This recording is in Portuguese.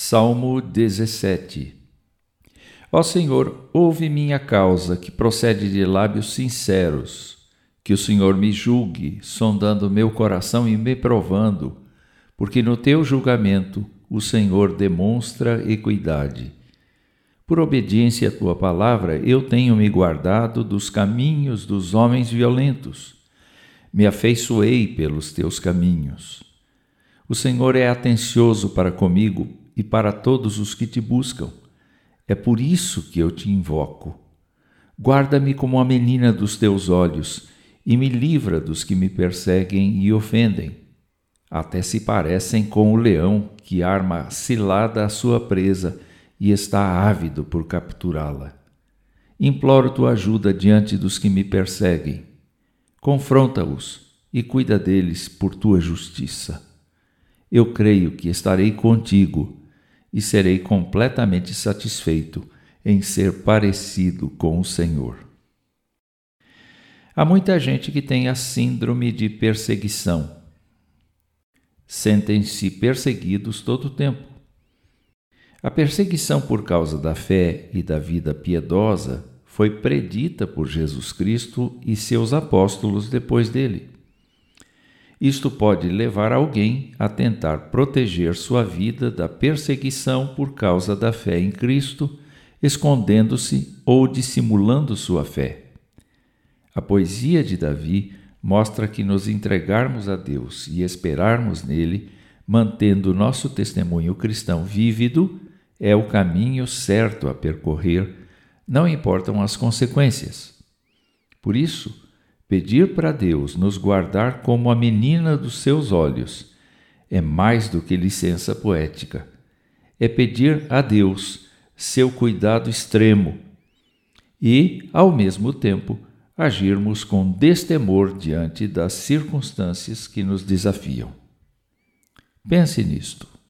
Salmo 17 Ó Senhor, ouve minha causa, que procede de lábios sinceros. Que o Senhor me julgue, sondando meu coração e me provando, porque no teu julgamento o Senhor demonstra equidade. Por obediência à tua palavra, eu tenho me guardado dos caminhos dos homens violentos. Me afeiçoei pelos teus caminhos. O Senhor é atencioso para comigo e para todos os que te buscam. É por isso que eu te invoco. Guarda-me como a menina dos teus olhos e me livra dos que me perseguem e ofendem. Até se parecem com o leão que arma cilada à sua presa e está ávido por capturá-la. Imploro tua ajuda diante dos que me perseguem. Confronta-os e cuida deles por tua justiça. Eu creio que estarei contigo e serei completamente satisfeito em ser parecido com o Senhor. Há muita gente que tem a síndrome de perseguição. Sentem-se perseguidos todo o tempo. A perseguição por causa da fé e da vida piedosa foi predita por Jesus Cristo e seus apóstolos depois dele. Isto pode levar alguém a tentar proteger sua vida da perseguição por causa da fé em Cristo, escondendo-se ou dissimulando sua fé. A poesia de Davi mostra que nos entregarmos a Deus e esperarmos nele, mantendo nosso testemunho cristão vívido, é o caminho certo a percorrer, não importam as consequências. Por isso, Pedir para Deus nos guardar como a menina dos seus olhos é mais do que licença poética. É pedir a Deus seu cuidado extremo e, ao mesmo tempo, agirmos com destemor diante das circunstâncias que nos desafiam. Pense nisto.